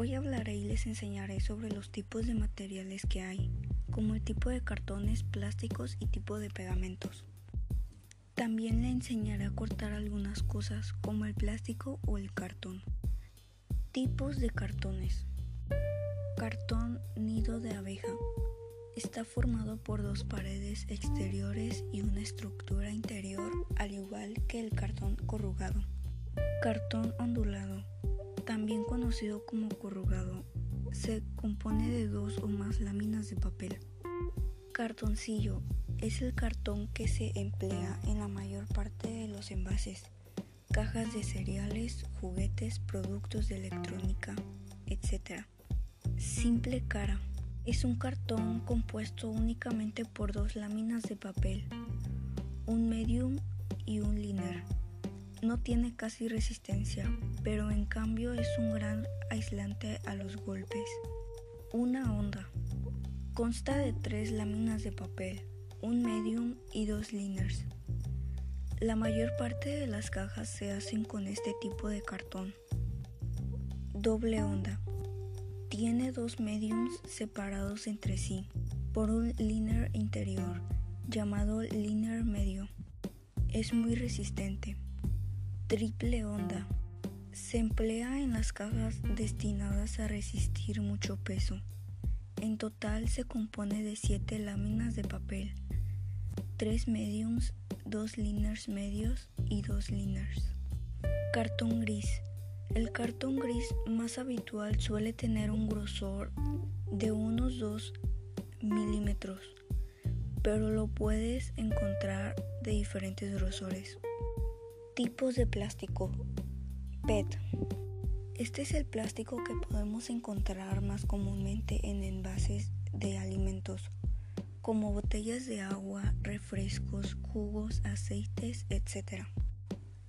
Hoy hablaré y les enseñaré sobre los tipos de materiales que hay, como el tipo de cartones, plásticos y tipo de pegamentos. También le enseñaré a cortar algunas cosas como el plástico o el cartón. Tipos de cartones. Cartón nido de abeja. Está formado por dos paredes exteriores y una estructura interior, al igual que el cartón corrugado. Cartón ondulado, conocido como corrugado, se compone de dos o más láminas de papel. Cartoncillo es el cartón que se emplea en la mayor parte de los envases, cajas de cereales, juguetes, productos de electrónica, etc. Simple cara es un cartón compuesto únicamente por dos láminas de papel, un medium y un liner. No tiene casi resistencia, pero en cambio es un gran aislante a los golpes. Una onda. Consta de tres láminas de papel, un medium y dos liners. La mayor parte de las cajas se hacen con este tipo de cartón. Doble onda. Tiene dos mediums separados entre sí por un liner interior llamado liner medio. Es muy resistente. Triple onda. Se emplea en las cajas destinadas a resistir mucho peso. En total se compone de 7 láminas de papel, 3 mediums, 2 liners medios y 2 liners. Cartón gris. El cartón gris más habitual suele tener un grosor de unos 2 milímetros, pero lo puedes encontrar de diferentes grosores. Tipos de plástico. PET. Este es el plástico que podemos encontrar más comúnmente en envases de alimentos, como botellas de agua, refrescos, jugos, aceites, etc.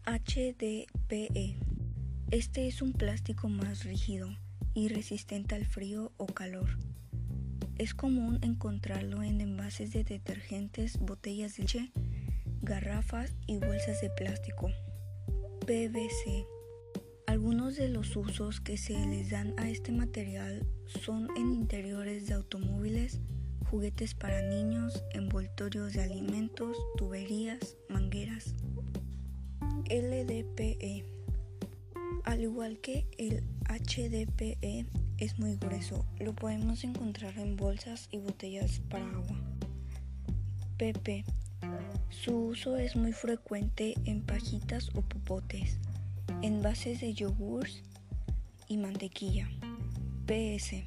HDPE. Este es un plástico más rígido y resistente al frío o calor. Es común encontrarlo en envases de detergentes, botellas de leche, garrafas y bolsas de plástico. PVC. Algunos de los usos que se les dan a este material son en interiores de automóviles, juguetes para niños, envoltorios de alimentos, tuberías, mangueras. LDPE al igual que el HDPE es muy grueso, lo podemos encontrar en bolsas y botellas para agua. PP. Su uso es muy frecuente en pajitas o popotes, envases de yogures y mantequilla. PS.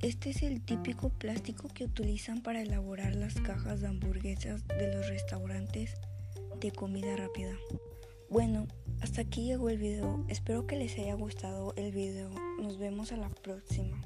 Este es el típico plástico que utilizan para elaborar las cajas de hamburguesas de los restaurantes de comida rápida. Bueno, hasta aquí llegó el video. Espero que les haya gustado el video. Nos vemos a la próxima.